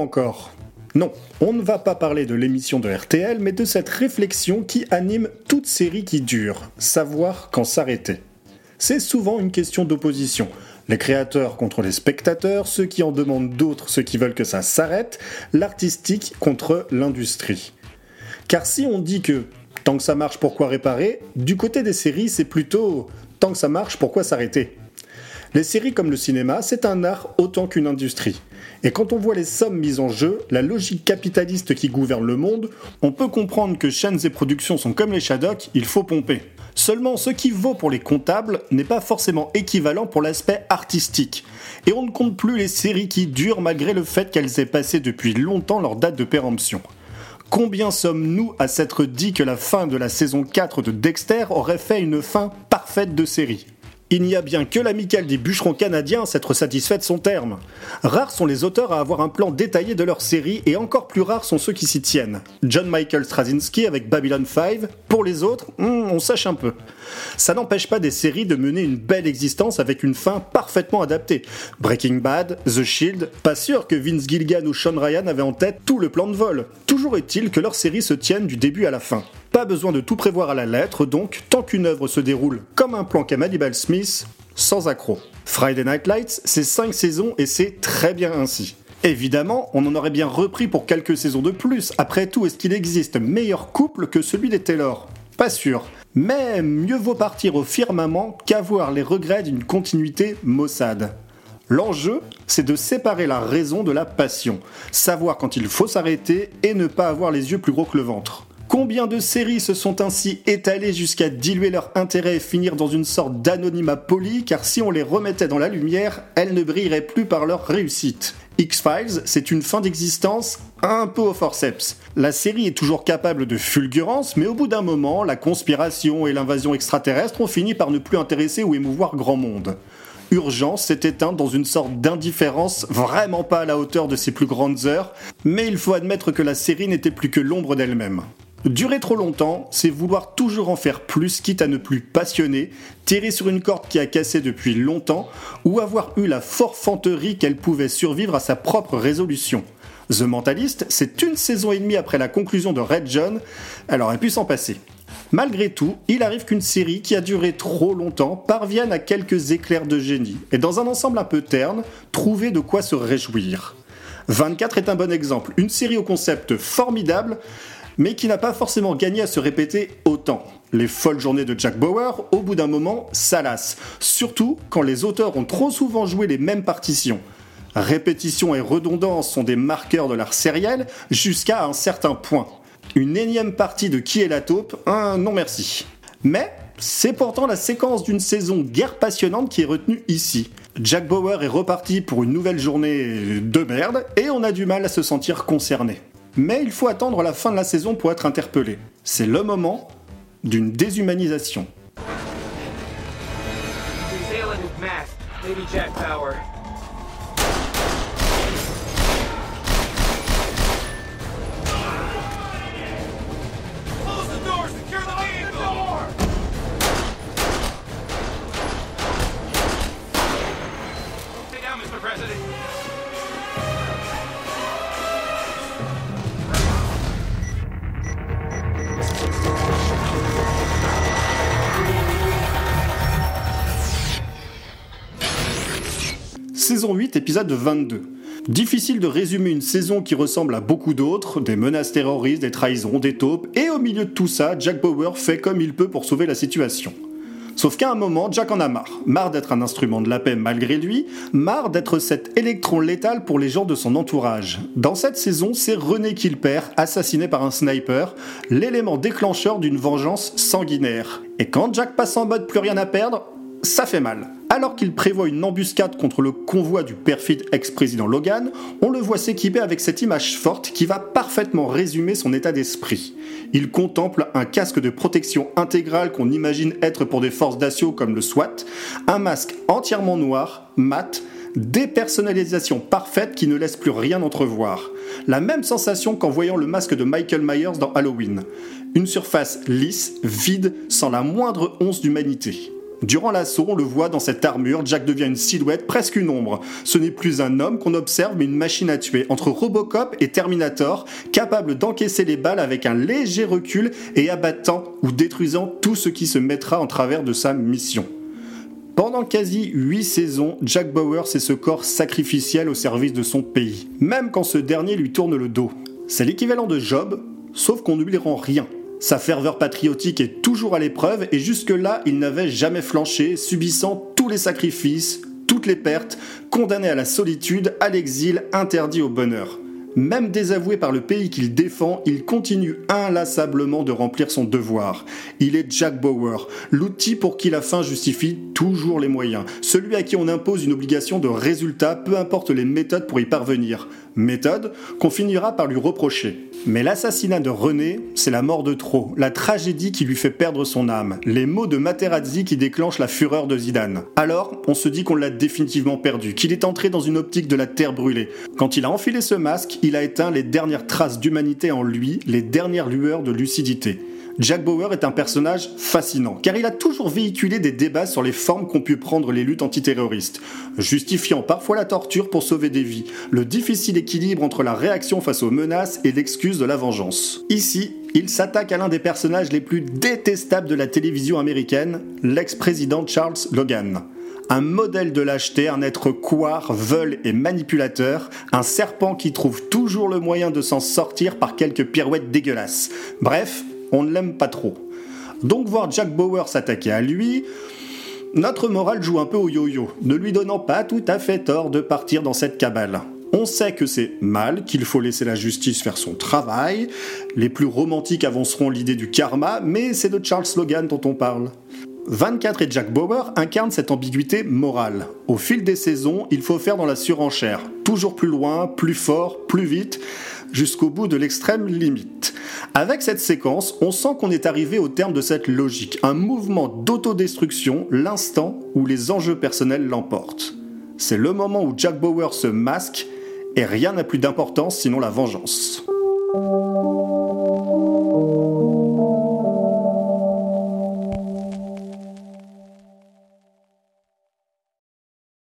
encore non, on ne va pas parler de l'émission de RTL, mais de cette réflexion qui anime toute série qui dure, savoir quand s'arrêter. C'est souvent une question d'opposition. Les créateurs contre les spectateurs, ceux qui en demandent d'autres, ceux qui veulent que ça s'arrête, l'artistique contre l'industrie. Car si on dit que tant que ça marche, pourquoi réparer? Du côté des séries, c'est plutôt tant que ça marche, pourquoi s'arrêter? Les séries comme le cinéma, c'est un art autant qu'une industrie. Et quand on voit les sommes mises en jeu, la logique capitaliste qui gouverne le monde, on peut comprendre que chaînes et productions sont comme les Shadocks, il faut pomper. Seulement, ce qui vaut pour les comptables n'est pas forcément équivalent pour l'aspect artistique. Et on ne compte plus les séries qui durent malgré le fait qu'elles aient passé depuis longtemps leur date de péremption. Combien sommes-nous à s'être dit que la fin de la saison 4 de Dexter aurait fait une fin parfaite de série? Il n'y a bien que l'amicale des bûcherons canadiens à s'être satisfait de son terme. Rares sont les auteurs à avoir un plan détaillé de leur série et encore plus rares sont ceux qui s'y tiennent. John Michael Straczynski avec Babylon 5, pour les autres, hmm, on sache un peu. Ça n'empêche pas des séries de mener une belle existence avec une fin parfaitement adaptée. Breaking Bad, The Shield, pas sûr que Vince Gilligan ou Sean Ryan avaient en tête tout le plan de vol. Toujours est-il que leurs séries se tiennent du début à la fin. Pas besoin de tout prévoir à la lettre, donc, tant qu'une œuvre se déroule comme un plan qu'a Smith, sans accroc. Friday Night Lights, c'est 5 saisons et c'est très bien ainsi. Évidemment, on en aurait bien repris pour quelques saisons de plus. Après tout, est-ce qu'il existe meilleur couple que celui des Taylor? Pas sûr. Mais mieux vaut partir au firmament qu'avoir les regrets d'une continuité maussade. L'enjeu, c'est de séparer la raison de la passion, savoir quand il faut s'arrêter et ne pas avoir les yeux plus gros que le ventre. Combien de séries se sont ainsi étalées jusqu'à diluer leur intérêt et finir dans une sorte d'anonymat poli, car si on les remettait dans la lumière, elles ne brilleraient plus par leur réussite. X-Files, c'est une fin d'existence un peu au forceps. La série est toujours capable de fulgurance, mais au bout d'un moment, la conspiration et l'invasion extraterrestre ont fini par ne plus intéresser ou émouvoir grand monde. Urgence s'est éteinte dans une sorte d'indifférence vraiment pas à la hauteur de ses plus grandes heures, mais il faut admettre que la série n'était plus que l'ombre d'elle-même. Durer trop longtemps, c'est vouloir toujours en faire plus, quitte à ne plus passionner, tirer sur une corde qui a cassé depuis longtemps, ou avoir eu la forfanterie qu'elle pouvait survivre à sa propre résolution. The Mentalist, c'est une saison et demie après la conclusion de Red John, elle aurait pu s'en passer. Malgré tout, il arrive qu'une série qui a duré trop longtemps parvienne à quelques éclairs de génie, et dans un ensemble un peu terne, trouver de quoi se réjouir. 24 est un bon exemple, une série au concept formidable, mais qui n'a pas forcément gagné à se répéter autant. Les folles journées de Jack Bauer, au bout d'un moment, salassent, surtout quand les auteurs ont trop souvent joué les mêmes partitions. Répétition et redondance sont des marqueurs de l'art sériel jusqu'à un certain point. Une énième partie de Qui est la taupe? Un non merci. Mais c'est pourtant la séquence d'une saison guère passionnante qui est retenue ici. Jack Bauer est reparti pour une nouvelle journée de merde et on a du mal à se sentir concerné mais il faut attendre la fin de la saison pour être interpellé. C'est le moment d'une déshumanisation. Saison 8, épisode 22. Difficile de résumer une saison qui ressemble à beaucoup d'autres, des menaces terroristes, des trahisons, des taupes, et au milieu de tout ça, Jack Bauer fait comme il peut pour sauver la situation. Sauf qu'à un moment, Jack en a marre. Marre d'être un instrument de la paix malgré lui, marre d'être cet électron létal pour les gens de son entourage. Dans cette saison, c'est René qu'il perd, assassiné par un sniper, l'élément déclencheur d'une vengeance sanguinaire. Et quand Jack passe en mode plus rien à perdre, ça fait mal. Alors qu'il prévoit une embuscade contre le convoi du perfide ex-président Logan, on le voit s'équiper avec cette image forte qui va parfaitement résumer son état d'esprit. Il contemple un casque de protection intégrale qu'on imagine être pour des forces d'assaut comme le SWAT, un masque entièrement noir, mat, dépersonnalisation parfaite qui ne laisse plus rien entrevoir. La même sensation qu'en voyant le masque de Michael Myers dans Halloween. Une surface lisse, vide, sans la moindre once d'humanité. Durant l'assaut, on le voit dans cette armure, Jack devient une silhouette, presque une ombre. Ce n'est plus un homme qu'on observe, mais une machine à tuer, entre Robocop et Terminator, capable d'encaisser les balles avec un léger recul et abattant ou détruisant tout ce qui se mettra en travers de sa mission. Pendant quasi 8 saisons, Jack Bauer est ce corps sacrificiel au service de son pays, même quand ce dernier lui tourne le dos. C'est l'équivalent de Job, sauf qu'on ne lui rend rien. Sa ferveur patriotique est toujours à l'épreuve et jusque-là, il n'avait jamais flanché, subissant tous les sacrifices, toutes les pertes, condamné à la solitude, à l'exil, interdit au bonheur. Même désavoué par le pays qu'il défend, il continue inlassablement de remplir son devoir. Il est Jack Bauer, l'outil pour qui la fin justifie toujours les moyens, celui à qui on impose une obligation de résultat, peu importe les méthodes pour y parvenir. Méthode qu'on finira par lui reprocher. Mais l'assassinat de René, c'est la mort de trop, la tragédie qui lui fait perdre son âme, les mots de Materazzi qui déclenchent la fureur de Zidane. Alors, on se dit qu'on l'a définitivement perdu, qu'il est entré dans une optique de la terre brûlée. Quand il a enfilé ce masque, il a éteint les dernières traces d'humanité en lui, les dernières lueurs de lucidité. Jack Bauer est un personnage fascinant, car il a toujours véhiculé des débats sur les formes qu'ont pu prendre les luttes antiterroristes, justifiant parfois la torture pour sauver des vies, le difficile équilibre entre la réaction face aux menaces et l'excuse de la vengeance. Ici, il s'attaque à l'un des personnages les plus détestables de la télévision américaine, l'ex-président Charles Logan un modèle de lâcheté, un être couard, veule et manipulateur, un serpent qui trouve toujours le moyen de s'en sortir par quelques pirouettes dégueulasses. Bref, on ne l'aime pas trop. Donc voir Jack Bauer s'attaquer à lui, notre morale joue un peu au yo-yo, ne lui donnant pas tout à fait tort de partir dans cette cabale. On sait que c'est mal, qu'il faut laisser la justice faire son travail. Les plus romantiques avanceront l'idée du karma, mais c'est de Charles Logan dont on parle. 24 et Jack Bauer incarnent cette ambiguïté morale. Au fil des saisons, il faut faire dans la surenchère, toujours plus loin, plus fort, plus vite, jusqu'au bout de l'extrême limite. Avec cette séquence, on sent qu'on est arrivé au terme de cette logique, un mouvement d'autodestruction, l'instant où les enjeux personnels l'emportent. C'est le moment où Jack Bauer se masque et rien n'a plus d'importance sinon la vengeance.